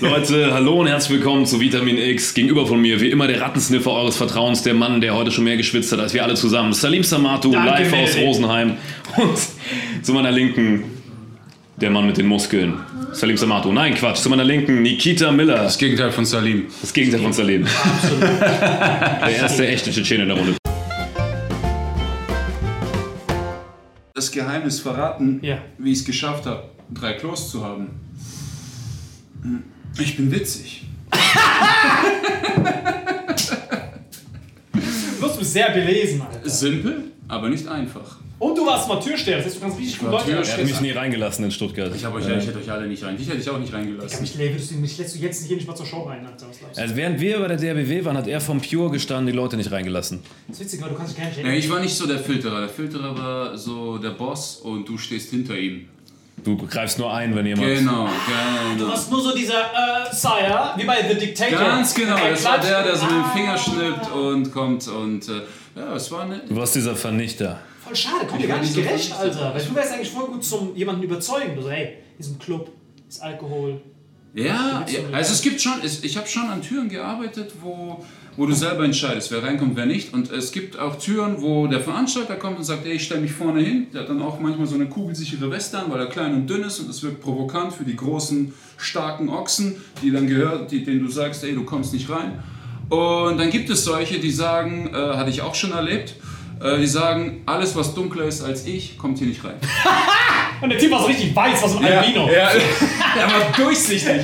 Leute, hallo und herzlich willkommen zu Vitamin X. Gegenüber von mir, wie immer, der Rattensniffer eures Vertrauens, der Mann, der heute schon mehr geschwitzt hat als wir alle zusammen. Salim Samatu, Danke, live aus. Rosenheim. Und zu meiner Linken, der Mann mit den Muskeln. Salim Samatu. Nein, Quatsch. Zu meiner Linken, Nikita Miller. Das Gegenteil von Salim. Das Gegenteil von Salim. Der erste echte Tschetschene in der Runde. Das Geheimnis verraten, Ja. wie ich es geschafft habe, drei Klos zu haben. Ich bin witzig. Du bist sehr belesen, Alter. Simpel, aber nicht einfach. Und du warst mal Türsteher, das heißt, du kannst richtig gut Leute. Er hat mich nie reingelassen in Stuttgart. Ich, hab euch, ich hätte euch alle nicht rein. Dich hätte ich auch nicht reingelassen. Mich, lädst du, mich lässt du jetzt hier nicht mal zur Show rein, Alter. Also während wir bei der DRBW waren, hat er vom Pure gestanden, die Leute nicht reingelassen. Das ist witzig, weil du kannst dich gar nicht Ja, ich war nicht so der Filterer. Der Filterer war so der Boss und du stehst hinter ihm. Du greifst nur ein, wenn jemand... Genau, Du genau. warst nur so dieser äh, Sire, wie bei The Dictator. Ganz genau, das war der, der so mit dem Ah. Finger schnippt und kommt und äh, ja, es war eine. Du warst dieser Vernichter. Voll schade, kommt dir gar nicht so gerecht. Alter. Weil du wärst eigentlich voll gut zum jemanden überzeugen. Du so, hey, diesem Club ist Alkohol. Ja, ja also es gibt schon, es, ich habe schon an Türen gearbeitet, wo, wo du selber entscheidest, wer reinkommt, wer nicht. Und es gibt auch Türen, wo der Veranstalter kommt und sagt, ey, ich stelle mich vorne hin. Der hat dann auch manchmal so eine kugelsichere Weste an, weil er klein und dünn ist und es wirkt provokant für die großen, starken Ochsen, die dann gehört, die, denen du sagst, ey, du kommst nicht rein. Und dann gibt es solche, die sagen, äh, hatte ich auch schon erlebt, äh, die sagen, alles was dunkler ist als ich, kommt hier nicht rein. Und der Typ war so richtig weiß, war so ein Albino. Ja, er war durchsichtig.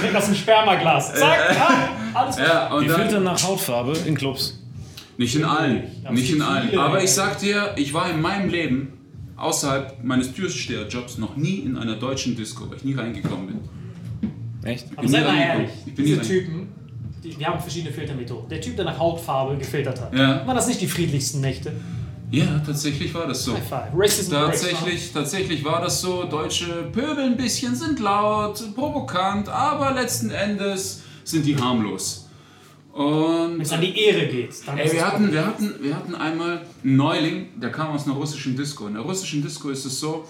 Direkt aus dem Spermaglas. Zack, ah, alles gut. Ja, und Die filtern nach Hautfarbe in Clubs. Nicht in allen. Aber es Nicht in allen. Aber ich sag dir, ich war in meinem Leben außerhalb meines Türsteherjobs noch nie in einer deutschen Disco, weil ich nie reingekommen bin. Echt? Aber bin sei mal ehrlich, Ich bin diese Typen, die, wir haben verschiedene Filtermethoden. Der Typ, der nach Hautfarbe gefiltert hat, Ja. waren das nicht die friedlichsten Nächte? Ja, tatsächlich war das so. High five. Racism breaks Tatsächlich, tatsächlich war das so. Deutsche Pöbel ein bisschen sind laut, provokant, aber letzten Endes sind die harmlos. Und Wenn es an die Ehre geht, Ey, wir hatten, wir, hatten, wir hatten einmal einen Neuling, der kam aus einer russischen Disco. In der russischen Disco ist es so,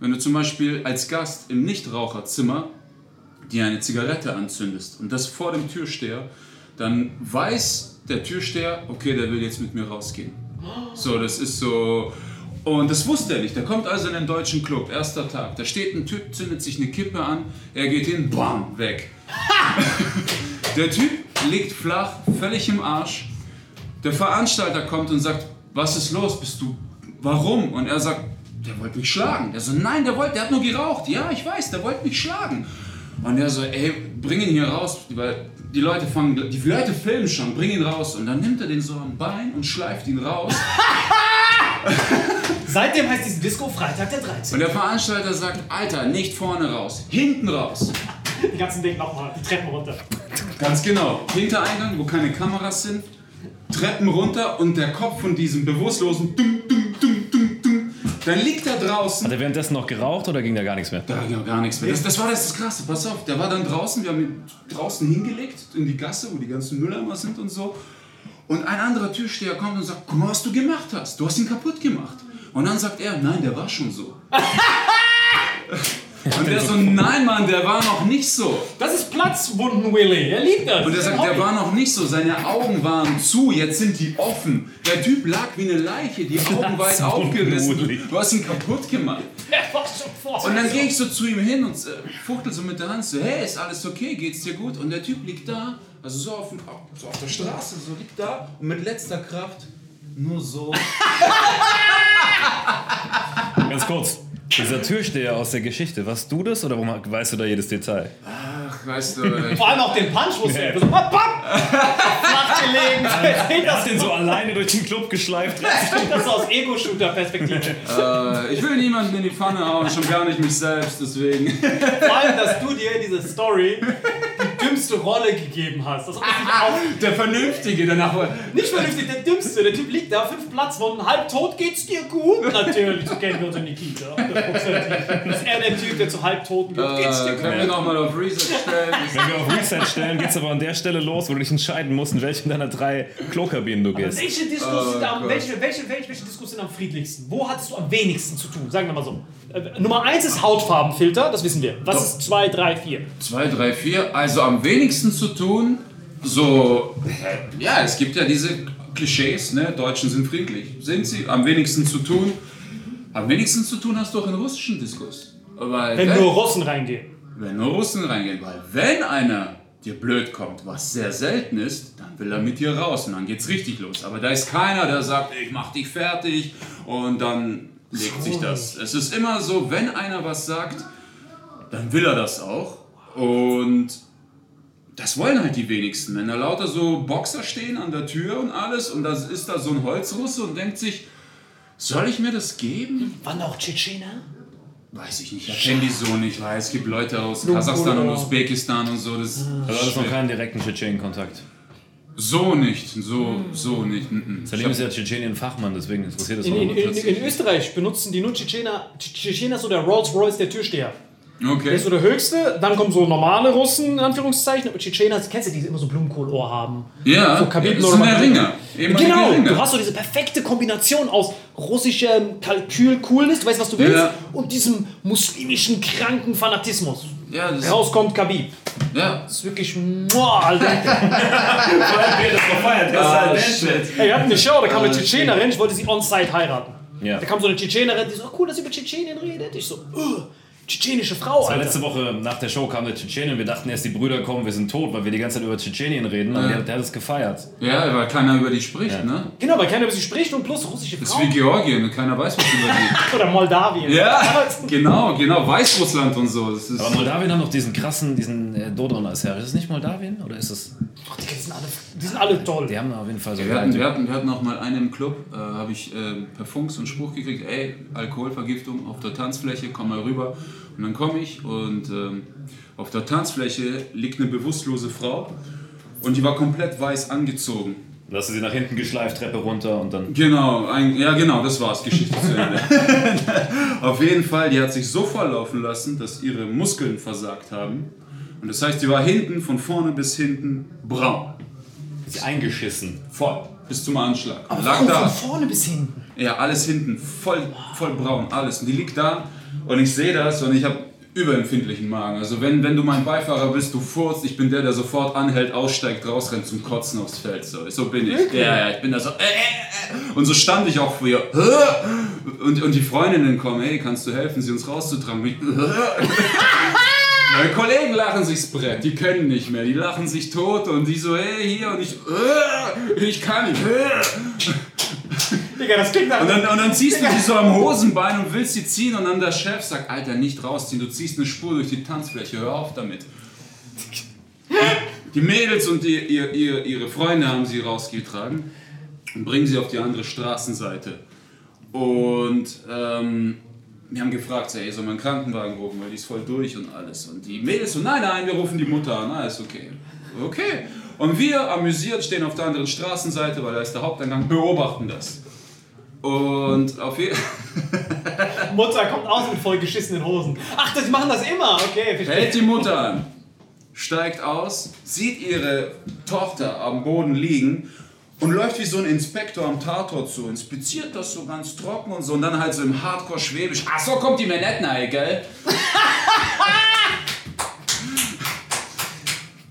wenn du zum Beispiel als Gast im Nichtraucherzimmer dir eine Zigarette anzündest und das vor dem Türsteher, dann weiß der Türsteher, okay, der will jetzt mit mir rausgehen. So, das ist so. Und das wusste er nicht. Der kommt also in den deutschen Club, erster Tag. Da steht ein Typ, zündet sich eine Kippe an, er geht hin, bam, weg. Der Typ liegt flach, völlig im Arsch. Der Veranstalter kommt und sagt, was ist los? Bist du, warum? Und er sagt, der wollte mich schlagen. Der so, nein, der wollte, der hat nur geraucht. Ja, ich weiß, der wollte mich schlagen. Und er so, ey, bring ihn hier raus, weil die Leute fangen, die Leute filmen schon, bring ihn raus. Und dann nimmt er den so am Bein und schleift ihn raus. Seitdem heißt diese Disco Freitag der 13. Und der Veranstalter sagt, Alter, nicht vorne raus, hinten raus. Die ganzen Dinge nochmal, die Treppen runter. Ganz genau. Hintereingang, wo keine Kameras sind, Treppen runter und der Kopf von diesem Bewusstlosen, dum, dann liegt er draußen. Hat er währenddessen noch geraucht oder ging da gar nichts mehr? Da ging gar nichts mehr. Das, das war das, das Krasse, pass auf. Der war dann draußen, wir haben ihn draußen hingelegt, in die Gasse, wo die ganzen Mülleimer sind und so. Und ein anderer Türsteher kommt und sagt, guck mal, was du gemacht hast. Du hast ihn kaputt gemacht. Und dann sagt er, nein, der war schon so. und der so, nein, Mann, der war noch nicht so. Das ist Platzwunden Willy. Er liebt das. Und er sagt, der war noch nicht so, seine Augen waren zu, jetzt sind die offen. Der Typ lag wie eine Leiche, die Augen weit aufgerissen. Du hast ihn kaputt gemacht. Er war schon vor. Und dann gehe ich so zu ihm hin und äh, fuchtel so mit der Hand so, hey, ist alles okay, geht's dir gut? Und der Typ liegt da, also so auf, so auf der Straße, so liegt da und mit letzter Kraft nur so. Ganz kurz. Dieser Türsteher aus der Geschichte, warst du das oder warum weißt du da jedes Detail? Ach, weißt du, Vor allem auch den Punch wusste er. So, bap, bap. Flach gelegen. Hat den so alleine durch den Club geschleift. Das ist aus Ego-Shooter-Perspektive. äh, ich will niemanden in die Pfanne hauen, schon gar nicht mich selbst, deswegen. Vor allem, dass du dir in dieser Story dümmste Rolle gegeben hast. Das auf, Der Vernünftige, danach nicht vernünftig, der dümmste. Der Typ liegt da, fünf Platzwunden, halb tot, geht's dir gut? Natürlich, so kennen wir uns in Nikita. 100%. Das ist er der Typ, der zu halb toten geht. Geht's dir Äh, können wir gut? nochmal auf Reset stellen? Wenn wir auf Reset stellen, geht's aber an der Stelle los, wo du dich entscheiden musst, in welchen deiner drei Klokabinen du gehst. Welche Diskus sind am, Gott. welche, welche, welche, welche Diskus sind am friedlichsten? Wo hattest du am wenigsten zu tun? Sagen wir mal so. Äh, Nummer eins ist Hautfarbenfilter, das wissen wir. Was ist zwei, drei, vier? 2, 3, 4. Also am wenigsten zu tun, so, ja, es gibt ja diese Klischees, ne? Deutschen sind friedlich. Sind sie? Am wenigsten zu tun. Am wenigsten zu tun hast du auch in russischen Diskurs. Weil Wenn nur Russen reingehen. wenn nur Russen reingehen, weil wenn einer dir blöd kommt, was sehr selten ist, dann will er mit dir raus und dann geht's richtig los. Aber da ist keiner, der sagt, ich mach dich fertig und dann legt sich das. Es ist immer so, wenn einer was sagt, dann will er das auch und das wollen halt die wenigsten. Wenn da lauter so Boxer stehen an der Tür und alles und da ist da so ein Holzrusse und denkt sich, soll ich mir das geben? Waren auch Tschetschener? Weiß ich nicht, ich kenne die so nicht, weil es gibt Leute aus Kasachstan und Usbekistan und so. Das Also hattest noch keinen direkten Tschetschenen-Kontakt. So nicht, so, so nicht. Salim ist ja Tschetschenien-Fachmann, deswegen interessiert es In, auch in, in, in Österreich benutzen die nur Tschetschener. Tschetschener ist so der Rolls Royce der Türsteher. Der Okay. ist so der höchste, dann kommen so normale Russen, in Anführungszeichen, aber Tschetschener, kennst du die, die immer so Blumenkohlohr haben? Ja, so Khabib das sind der Ringer. Genau, Ringer. du hast so diese perfekte Kombination aus russischem Kalkül, Coolness, du weißt, was du willst, Ja. und diesem muslimischen, kranken Fanatismus. Ja, das, Rauskommt Khabib. Ja. Das ist wirklich, muah, Alter. Ah, shit. Ey, wir hatten eine Show, da kam eine Tschetschenerin, ich wollte sie on-site heiraten. Ja. Da kam so eine Tschetschenerin, die so, oh, cool, dass sie über Tschetschenien redet. Ich so, "Ugh, tschetschenische Frau, Alter. letzte Woche nach der Show kam der Tschetschenien. Wir dachten erst, die Brüder kommen, wir sind tot, weil wir die ganze Zeit über Tschetschenien reden. Und Ja. der, der hat es gefeiert. Ja, weil keiner über die spricht, ne? Genau, weil keiner über sie spricht und plus russische Das ist Frauen. wie Georgien und keiner weiß was über die. Oder Moldawien. Ja, genau, genau. Weißrussland und so. Das ist Aber Moldawien haben noch diesen krassen, diesen äh, Dodon als Herr. Ist es nicht Moldawien? Oder ist es. Ach, die, sind alle, die sind alle toll. Die haben auf jeden Fall so. wir, hatten, wir, hatten, wir hatten auch mal einen im Club, äh, habe ich äh, per Funk so einen Spruch gekriegt, ey, Alkoholvergiftung auf der Tanzfläche, komm mal rüber. Und dann komme ich und ähm, auf der Tanzfläche liegt eine bewusstlose Frau und die war komplett weiß angezogen. Da hast du sie nach hinten geschleift, Treppe runter und dann. Genau, ein, ja genau, das war's, Geschichte zu Ende. Auf jeden Fall, die hat sich so volllaufen lassen, dass ihre Muskeln versagt haben. Und das heißt, die war hinten, von vorne bis hinten, braun. Sie eingeschissen. Voll, bis zum Anschlag. Aber Lag da. von vorne bis hinten? Ja, alles hinten, voll, voll braun, alles. Und die liegt da und ich sehe das und ich habe überempfindlichen Magen. Also wenn, wenn du mein Beifahrer bist, du furzt, ich bin der, der sofort anhält, aussteigt, rausrennt zum Kotzen aufs Feld. So, so bin ich. Ja, ja, ich bin da so. Äh, äh, äh. Und so stand ich auch ihr. Äh. Und, und die Freundinnen kommen, hey, kannst du helfen, sie uns rauszutragen? Und ich, äh. Meine Kollegen lachen sich's Brett, die können nicht mehr, die lachen sich tot und die so, hey, hier und ich, ich kann nicht. Digga, das klingt nach. Und dann, und dann ziehst du sie so am Hosenbein und willst sie ziehen und dann der Chef sagt, Alter, nicht rausziehen, du ziehst eine Spur durch die Tanzfläche, hör auf damit. Die Mädels und die, ihr, ihr, ihre Freunde haben sie rausgetragen und bringen sie auf die andere Straßenseite. Und ähm, wir haben gefragt, ey, soll man einen Krankenwagen rufen, weil die ist voll durch und alles. Und die Mädels so, nein, nein, wir rufen die Mutter an, alles okay. Okay. Und wir, amüsiert, stehen auf der anderen Straßenseite, weil da ist der Haupteingang, beobachten das. Und auf jeden Mutter kommt aus mit voll geschissenen Hosen. Ach, das, die machen das immer. Okay, verstehe. hält die Mutter an, steigt aus, sieht ihre Tochter am Boden liegen und läuft wie so ein Inspektor am Tatort zu, inspiziert das so ganz trocken und so und dann halt so im Hardcore-Schwäbisch, ach so kommt die mir nicht nahe, gell?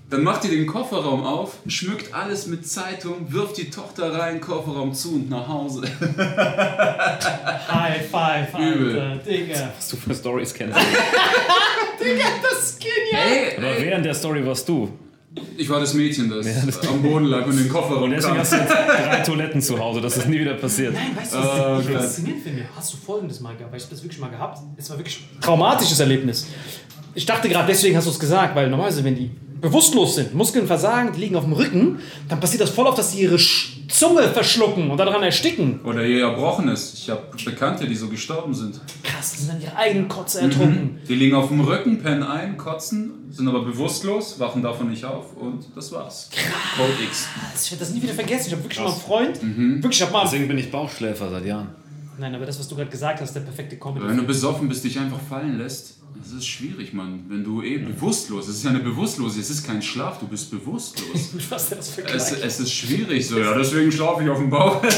Dann macht die den Kofferraum auf, schmückt alles mit Zeitung, wirft die Tochter rein, Kofferraum zu und nach Hause. High five, Alter. Übel. Digga. Was du für Stories kennst. Das ist genial. Ey, Aber während der Story warst du. ich war das Mädchen, das am Boden lag und den Kofferraum Und deswegen kam. hast du jetzt drei Toiletten zu Hause. Das ist nie wieder passiert. Nein, weißt du, was Oh ich Gott. faszinierend finde? Hast du folgendes mal gehabt? Weil ich das wirklich mal gehabt. Es war wirklich ein traumatisches Erlebnis. Ich dachte gerade, deswegen hast du es gesagt, weil normalerweise, wenn die bewusstlos sind, Muskeln versagen, die liegen auf dem Rücken, dann passiert das voll oft, dass sie ihre Sch- Zunge verschlucken und daran ersticken. Oder ihr Erbrochenes. Ich habe Bekannte, die so gestorben sind. Krass, die sind an ihre eigenen Kotze ertrunken. Die liegen auf dem Rücken, pennen ein, kotzen, sind aber bewusstlos, wachen davon nicht auf und das war's. Code X. Ich werde das nie wieder vergessen. Ich habe wirklich mal einen Freund. Wirklich, ich habe mal. Deswegen bin ich Bauchschläfer seit Jahren. Nein, aber das, was du gerade gesagt hast, der perfekte Comedy. Wenn du besoffen bist, dich einfach fallen lässt, das ist schwierig, Mann. Wenn du eh bewusstlos, es ist ja eine Bewusstlose, es ist kein Schlaf, du bist bewusstlos. Was ist das für Es, es ist schwierig so, ja, deswegen schlafe ich auf dem Bauch.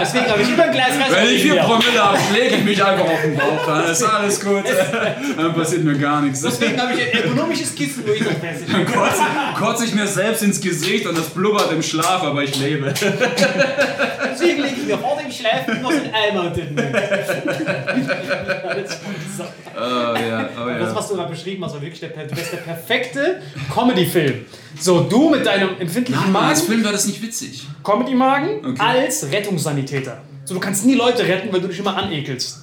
Deswegen habe ich immer ein Glas Wasser. Wenn ich vier. Promille habe, lege ich mich einfach auf den Bauch, dann ist alles gut. Dann passiert mir gar nichts. Deswegen habe ich ein ergonomisches Kissen, wo ich so fest Dann kotze, kotze ich mir selbst ins Gesicht und das blubbert im Schlaf, aber ich lebe. Deswegen lege ich mir vor dem Schlafen noch einen Eimer drin. Das Oh ja, oh Das, ja. was du gerade beschrieben hast, war wirklich der, per- das ist der perfekte Comedy-Film. So, du mit deinem empfindlichen Nein, als Magen, Film war das nicht witzig. Comedy-Magen, Okay. als Rettungssanitäter. So, du kannst nie Leute retten, weil du dich immer anekelst.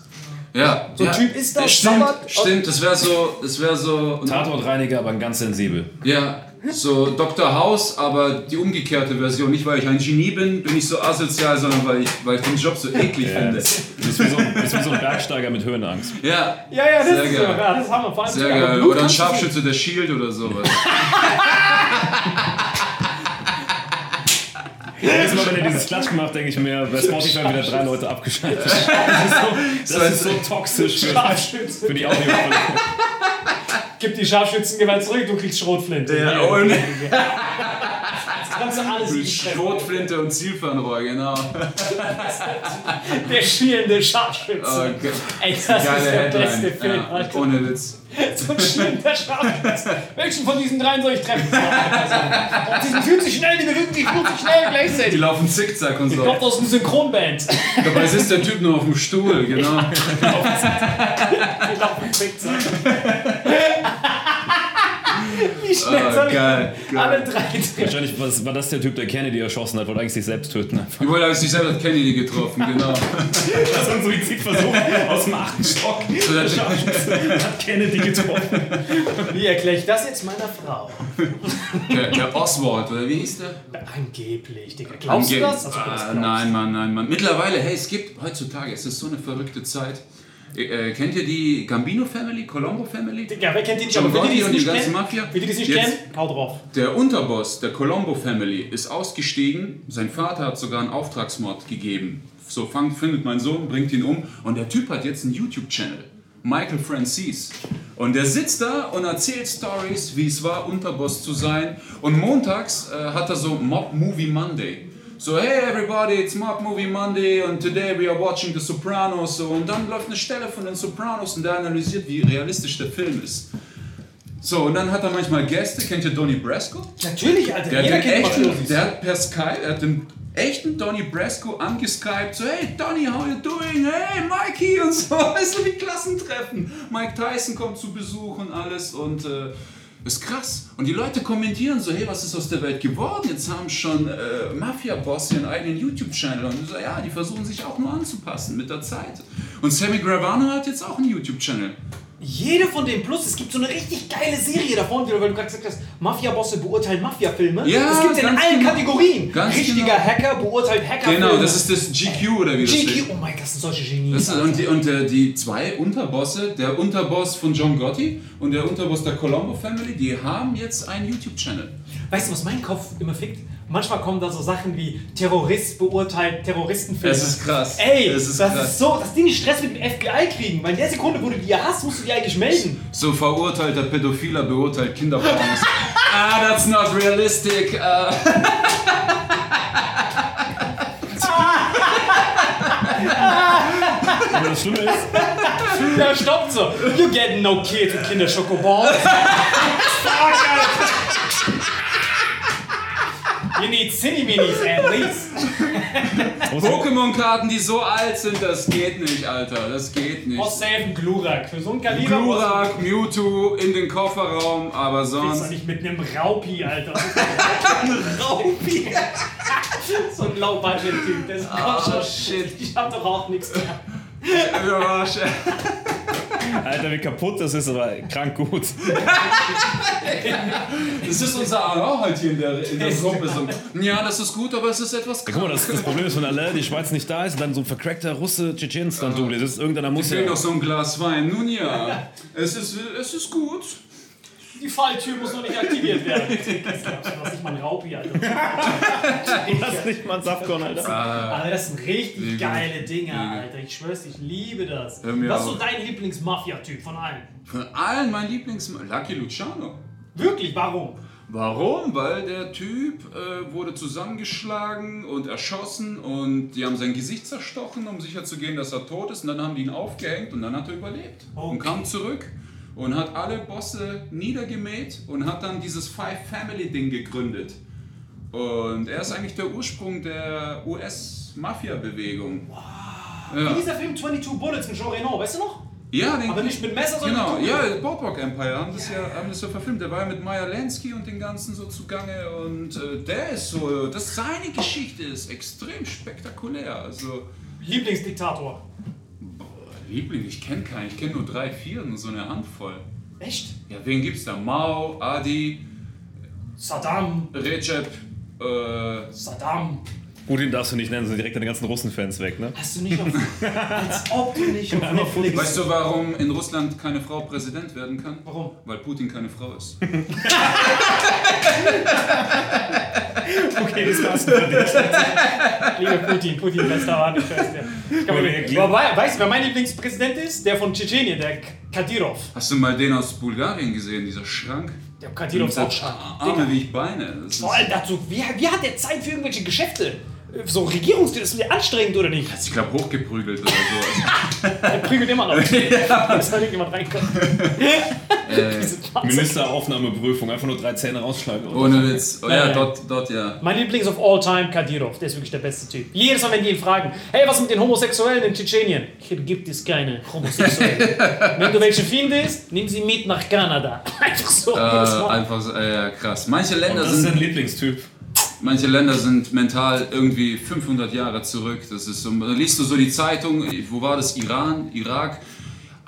Ja. So ein ja. Typ ist das, Stimmt, stimmt, das wäre so, das wäre so, Tatortreiniger, aber ganz sensibel. ja, so Dr. House, aber die umgekehrte Version. Nicht, weil ich ein Genie bin, bin ich so asozial, sondern weil ich, weil ich den Job so eklig finde. Du bist wie, so, ein- bist wie so ein Bergsteiger mit Höhenangst. Ja, Ja, ja, das Sehr ist so. geil. Ja, das haben wir vor allem. sehr geil. Oder ein Scharfschütze der Shield oder sowas. Jedes Mal, wenn er dieses Klatsch macht, denke ich mir, bei Spotify wieder drei Leute abgeschaltet. Das ist so, das ist so toxisch für, Scharfschütze. für die Audio. Gib die Scharfschützengewalt zurück, du kriegst Schrotflinte. Ja, Hier. und Jetzt kannst du alles mit. Schrotflinte und Zielfernrohr, genau. Der schielende Scharfschütze. Oh, ge- Ey, das ist Geile der beste Headline. Film, Ja, Alter. ohne Witz. So ein schielender Scharfschütze. Welchen von diesen dreien soll ich treffen? Und die fühlt sich schnell, die bewegen sich fühlt sich schnell Die gleichzeitig. laufen zickzack und so. Kommt aus einer Synchronband. Dabei sitzt der Typ nur auf dem Stuhl, genau. Laufen fickt sein. Wie schnell Ah, soll ich geil, alle geil. drei drehen? Wahrscheinlich was, war das der Typ, der Kennedy erschossen hat, wollte eigentlich sich selbst töten. Ich wollte aber sich selber Kennedy getroffen, genau. Das war ein Suizidversuch aus dem achten Stock. Hat Kennedy getroffen. Wie erkläre ich das jetzt meiner Frau? Der, der Oswald, oder wie hieß der? Angeblich, Digga. Glaubst du das? Als ob du das ah, glaubst. nein, Mann, nein, Mann. Mittlerweile, hey, es gibt heutzutage, es ist so eine verrückte Zeit. Äh, kennt ihr die Gambino Family, Colombo Family? Digga, wer kennt die nicht? John Aber die, die und die ganze kennen, Mafia? für die, es nicht Jetzt- kennen, hau drauf. Der Unterboss der Colombo Family ist ausgestiegen. Sein Vater hat sogar einen Auftragsmord gegeben. So fang, findet mein Sohn, bringt ihn um. Und der Typ hat jetzt einen YouTube-Channel. Michael Francis. Und der sitzt da und erzählt Stories, wie es war, Unterboss zu sein. Und montags äh, hat er so Mob Movie Monday. So, hey everybody, it's Mob Movie Monday and today we are watching The Sopranos. So, und dann läuft eine Stelle von den Sopranos und der analysiert, wie realistisch der Film ist. So, und dann hat er manchmal Gäste. Kennt ihr Donny Brasco? Natürlich, Alter. Der Jeder hat, den kennt echten, Mafiosis. der hat per Skype, er hat den echten Donny Brasco angeskypt, so hey Donny, how you doing? Hey Mikey und so, weißt du, wie Klassentreffen. Mike Tyson kommt zu Besuch und alles und äh, ist krass. Und die Leute kommentieren so, hey, was ist aus der Welt geworden? Jetzt haben schon äh, Mafia-Bosse ihren eigenen YouTube-Channel und so, ja, die versuchen sich auch nur anzupassen mit der Zeit. Und Sammy Gravano hat jetzt auch einen YouTube-Channel. Jede von den Plus, es gibt so eine richtig geile Serie davon, weil du gerade gesagt hast, Mafia-Bosse beurteilen Mafia-Filme. Ja, das gibt es in allen genau. Kategorien. Ganz Richtiger genau. Hacker beurteilt Hackerfilme. Genau, das ist das GQ oder wie das GQ, oh mein Gott, das sind solche Genies. Das ist, und die, und äh, die zwei Unterbosse, der Unterboss von John Gotti und der Unterboss der Colombo Family, die haben jetzt einen YouTube-Channel. Weißt du, was mein Kopf immer fickt? Manchmal kommen da so Sachen wie Terrorist beurteilt Terroristenfilme. Es ist krass. Ey, Es ist das krass. ist so, dass die nicht Stress mit dem FBI kriegen. Weil in der Sekunde, wo du die ja hast, musst du die eigentlich melden. So verurteilter Pädophiler beurteilt Kinderpornos. ah, that's not realistic. Uh, Aber das Schlimme ist, Ja, stoppt so. You get no kid with Kinderschokobons. Fuck, You need Cine-Minis at least. Pokémon-Karten, die so alt sind, das geht nicht, Alter. Das geht nicht. Aus selben Glurak. Für so ein Kaliber Glurak, Mewtwo in den Kofferraum, aber Willst du sonst. nicht mit einem Raupi, Alter. Raupi? so ein Low-Budget-Typ. Der ist Ah, shit. Ich hab doch auch nichts mehr. Ja. Alter, wie kaputt das ist, aber krank gut. Das ist unser AA halt hier in der, in der Gruppe. So. Ja, das ist gut, aber es ist etwas Guck mal, das, das Problem ist, wenn alle die Schweiz nicht da ist und dann so ein vercrackter Russe Tschetschens dann du, das ist irgendeiner muss Ich will ja. noch so ein Glas Wein. Nun ja, es ist, es ist gut. Die Falltür muss noch nicht aktiviert werden. Du hast nicht mal ein Raupi, Alter. Das ist nicht mal ein Saftkorn, Alter. Aber das sind richtig geile Dinger. Alter. Ich schwör's, ich liebe das. Was ist so dein Lieblings-Mafia-Typ von allen? Von allen mein Lieblings... Lucky Luciano. Wirklich, warum? Warum? Weil der Typ äh, wurde zusammengeschlagen und erschossen und die haben sein Gesicht zerstochen, um sicherzugehen, dass er tot ist. Und dann haben die ihn aufgehängt und dann hat er überlebt. Und Okay. kam zurück und hat alle Bosse niedergemäht und hat dann dieses Five Family Ding gegründet. Und er ist eigentlich der Ursprung der US-Mafia-Bewegung. Wie Ja. dieser Film 22 Bullets mit Jean Reno, weißt du noch? ja, den Aber nicht mit Messer, sondern Genau, mit Kugel. ja, Boardwalk Empire haben das ja, haben das ja verfilmt. Der war ja mit Maya Lansky und den ganzen so zugange und äh, der ist so, das seine Geschichte ist extrem spektakulär. Also Lieblingsdiktator. Liebling, ich kenne keinen, ich kenne nur drei, vier, nur so eine Handvoll. Echt? Ja, wen gibt's da? Mao, Adi, Saddam. Recep, äh, Saddam. Putin darfst du nicht nennen, sind direkt deine ganzen Russenfans weg, ne? Hast du nicht auf. als ob du nicht auf Netflix. weißt du, warum in Russland keine Frau Präsident werden kann? Warum? Weil Putin keine Frau ist. Okay, das war's für dich. Lieber Putin, Putin, bester Mann, wei- weißt du, wer mein Lieblingspräsident ist? Der von Tschetschenien, der K- Kadyrov. Hast du mal den aus Bulgarien gesehen, dieser Schrank? Der Kadyrov ist auch stark. Arme wie ich Beine. Das ist Vor allem dazu, wie, wie hat der Zeit für irgendwelche Geschäfte? So Regierungsdienst, ist mir anstrengend oder nicht? Ich glaube, hochgeprügelt oder so. Er prügelt immer noch. Da soll irgendjemand reinkommen. Diese Wahnsinn. Ministeraufnahmeprüfung, einfach nur drei Zähne rausschneiden. Ohne Witz. Oh ja, Nein. dort, dort ja. Mein Lieblings of all time, Kadyrov, der ist wirklich der beste Typ. Jedes Mal, wenn die ihn fragen, hey, was mit den Homosexuellen in Tschetschenien? Hier gibt es keine Homosexuellen. wenn du welche findest, nimm sie mit nach Kanada. Einfach so. Äh, einfach so, äh, ja, krass. Manche Länder, Das ist sind, dein Lieblingstyp. Manche Länder sind mental irgendwie 500 Jahre zurück. Das ist so, da liest du so die Zeitung, wo war das? Iran, Irak.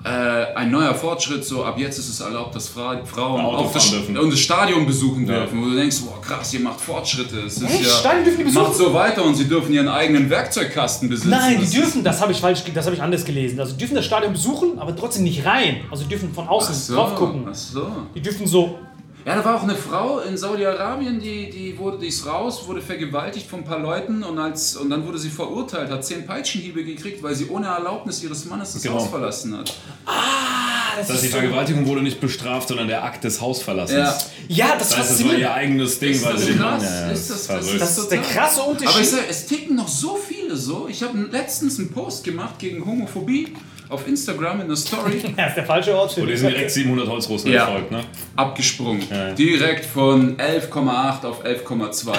Äh, ein neuer Fortschritt, so ab jetzt ist es erlaubt, dass Fra Frauen auf das, das Stadion besuchen Ja. dürfen. Wo du denkst, boah krass, ihr macht Fortschritte. Es ist Echt? ja, Stadion dürfen die besuchen? Macht so weiter und sie dürfen ihren eigenen Werkzeugkasten besitzen. Nein, Das die ist- dürfen, das habe ich falsch, das habe ich anders gelesen. Also die dürfen das Stadion besuchen, aber trotzdem nicht rein. Also die dürfen von außen Ach so, drauf gucken. Ach so. Die dürfen so. Ja, da war auch eine Frau in Saudi-Arabien, die, die, wurde, die ist raus, wurde vergewaltigt von ein paar Leuten und, als, und dann wurde sie verurteilt, hat zehn Peitschenhiebe gekriegt, weil sie ohne Erlaubnis ihres Mannes das Genau. Haus verlassen hat. Das Das heißt, die ist so, Vergewaltigung wurde nicht bestraft, sondern der Akt des Hausverlassens. Ja. ja, das, Das heißt, es war ihr eigenes Ding, Ist weil das sie den krass? Mann. Ja, Ist das- verrückt. Das ist der krasse Unterschied. Aber ich sag, es ticken noch so viele so. Ich habe letztens einen Post gemacht gegen Homophobie auf Instagram in der Story. Ja, ist der falsche Ort für Und die sind direkt 700 Holzrussen Ja. gefolgt, ne? abgesprungen. Ja. Direkt von 11,8 auf 11,2. Und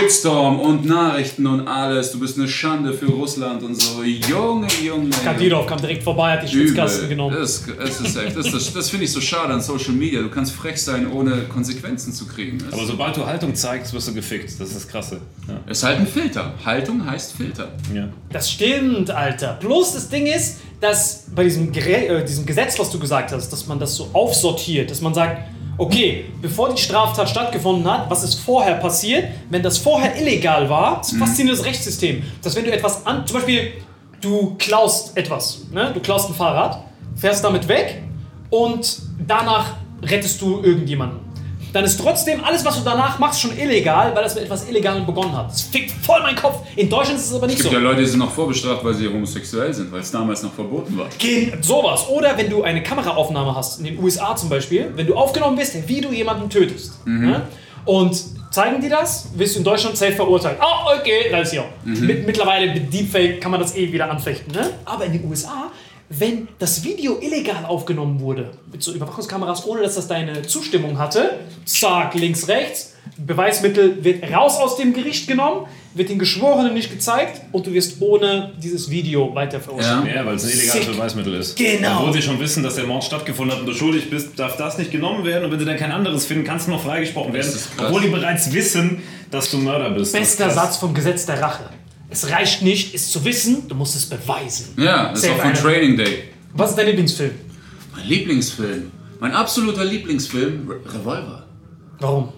Shitstorm und Nachrichten und alles. Du bist eine Schande für Russland und so. Junge, Junge. Kadyrov kam direkt vorbei, hat die Schwitzkasten Übel. genommen. Das, das ist echt. Das, das, das finde ich so schade an Social Media. Du kannst frech sein, ohne Konsequenzen zu kriegen. Das Aber sobald du Haltung zeigst, wirst du gefickt. Das ist das Krasse. Ja. ist halt ein Filter. Haltung heißt Filter. Ja. Das stimmt, Alter. Bloß das Ding ist, dass bei diesem, äh, diesem Gesetz, was du gesagt hast, dass man das so aufsortiert, dass man sagt, okay, bevor die Straftat stattgefunden hat, was ist vorher passiert? Wenn das vorher illegal war, das ist ein faszinierendes Rechtssystem, dass wenn du etwas an, zum Beispiel, du klaust etwas, ne? du klaust ein Fahrrad, fährst damit weg und danach rettest du irgendjemanden. Dann ist trotzdem alles, was du danach machst, schon illegal, weil das mit etwas Illegalem begonnen hat. Das fickt voll meinen Kopf. In Deutschland ist es aber nicht Es gibt so. ja Leute, die sind noch vorbestraft, weil sie homosexuell sind, weil es damals noch verboten war. Gen sowas. Oder wenn du eine Kameraaufnahme hast, in den USA zum Beispiel, wenn du aufgenommen bist, wie du jemanden tötest. Ne? Und zeigen die das, wirst du in Deutschland safe verurteilt. Oh, okay, da ist hier. Mit, mittlerweile mit Deepfake kann man das eh wieder anfechten. Ne? Aber in den USA, wenn das Video illegal aufgenommen wurde, mit so Überwachungskameras, ohne dass das deine Zustimmung hatte, zack, links, rechts, Beweismittel wird raus aus dem Gericht genommen, wird den Geschworenen nicht gezeigt und du wirst ohne dieses Video weiter verurteilt. Ja. Ja, weil es ein illegales Sick. Beweismittel ist. Genau. Obwohl sie schon wissen, dass der Mord stattgefunden hat und du schuldig bist, darf das nicht genommen werden. Und wenn sie dann kein anderes finden, kannst du noch freigesprochen werden. Obwohl die bereits wissen, dass du Mörder bist. Bester. Satz vom Gesetz der Rache. Es reicht nicht, es zu wissen, du musst es beweisen. Ja, das ist Safe auch von. Training Day. Was ist dein Lieblingsfilm? Mein Lieblingsfilm. Mein absoluter Lieblingsfilm, Re Revolver. Warum?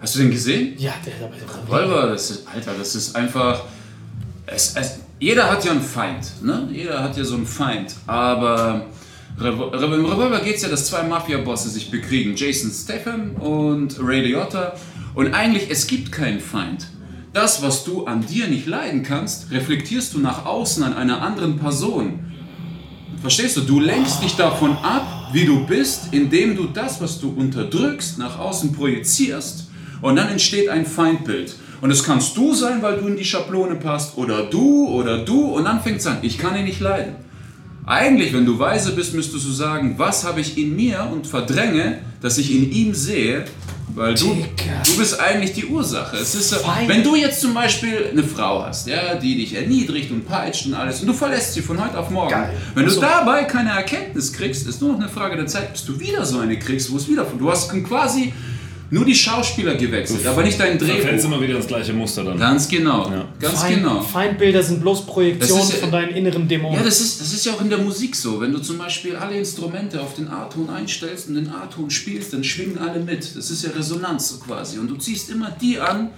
Hast du den gesehen? Ja, der dabei. Revolver, das ist, Alter, das ist einfach. Es, es, jeder hat ja einen Feind, ne? Jeder hat ja so einen Feind. Aber im Revolver geht es ja, dass zwei Mafia-Bosse sich bekriegen: Jason Statham und Ray Liotta. Und eigentlich, es gibt keinen Feind. Das, was du an dir nicht leiden kannst, reflektierst du nach außen an einer anderen Person. Verstehst du? Du lenkst dich davon ab, wie du bist, indem du das, was du unterdrückst, nach außen projizierst. Und dann entsteht ein Feindbild. Und es kannst du sein, weil du in die Schablone passt, oder du, oder du. Und dann fängt es an, ich kann ihn nicht leiden. Eigentlich, wenn du weise bist, müsstest du sagen, was habe ich in mir und verdränge, dass ich in ihm sehe, weil du, Digga. du bist eigentlich die Ursache. Es ist, so- wenn du jetzt zum Beispiel eine Frau hast, ja, die dich erniedrigt und peitscht und alles, und du verlässt sie von heute auf morgen. Wenn du Also- dabei keine Erkenntnis kriegst, ist nur noch eine Frage der Zeit, bis du wieder so eine kriegst, wo es wieder von. Du hast quasi nur die Schauspieler gewechselt, aber nicht dein Du fällst Drehbuch. immer wieder ins gleiche Muster dann. Ganz genau, ganz Feind, genau. Feindbilder sind bloß Projektionen Das ja- von deinen inneren Dämonen. Ja, das ist, das ist ja auch in der Musik so. Wenn du zum Beispiel alle Instrumente auf den A-Ton einstellst und den A-Ton spielst, dann schwingen alle mit. Das ist ja Resonanz so quasi. Und du ziehst immer die an,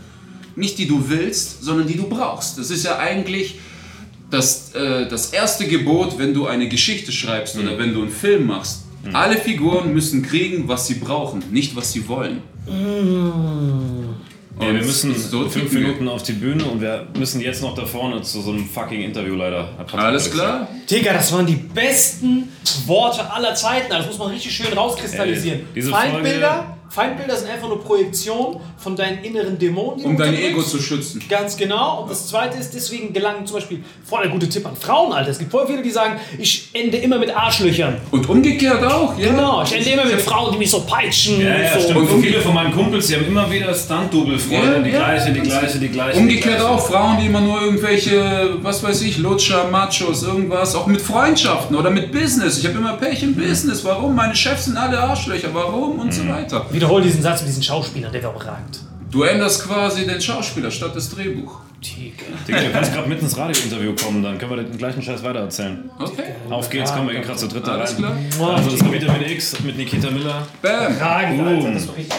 nicht die du willst, sondern die du brauchst. Das ist ja eigentlich das, äh, das erste Gebot, wenn du eine Geschichte schreibst oder wenn du einen Film machst. Alle Figuren müssen kriegen, was sie brauchen, nicht was sie wollen. Ja, wir müssen so fünf. Minuten auf die Bühne und wir müssen jetzt noch da vorne zu so einem fucking Interview leider. Alles klar? Digga, das waren die besten Worte aller Zeiten. Das muss man richtig schön rauskristallisieren. Ey, diese Feindbilder, Feindbilder sind einfach nur Projektion von deinen inneren Dämonen. die Um du dein Ego zu schützen. Ganz genau. Und das zweite ist, deswegen gelangen zum Beispiel, voll der gute Tipp an Frauen, Alter. Es gibt voll viele, die sagen, ich ende immer mit Arschlöchern. Und umgekehrt auch, ja. Genau, ich ende immer mit Frauen, die mich so peitschen. Ja, ja, so. stimmt. Und viele von meinen Kumpels, die haben immer wieder Stunt-Double-Freunde. Ja, die ja. gleiche, die gleiche, die gleiche. die Umgekehrt gleiche. auch Frauen, die immer nur irgendwelche, was weiß ich, Lutscher, Machos, irgendwas, auch mit Freundschaften oder mit Business. Ich habe immer Pech im Business. Warum? Meine Chefs sind alle Arschlöcher. Warum? Und so weiter. Wiederhol diesen Satz mit diesen Schauspielern, der überragt. Du änderst quasi den Schauspieler statt das Drehbuch. Digga, du kannst gerade mitten ins Radiointerview kommen, dann können wir den gleichen Scheiß weitererzählen. Okay. Auf geht's, kommen wir eh gerade zu dritt da Alles rein. klar. Also das war Vitamin X mit Nikita Miller. Bam. Fragen, Alter, das ist doch richtig.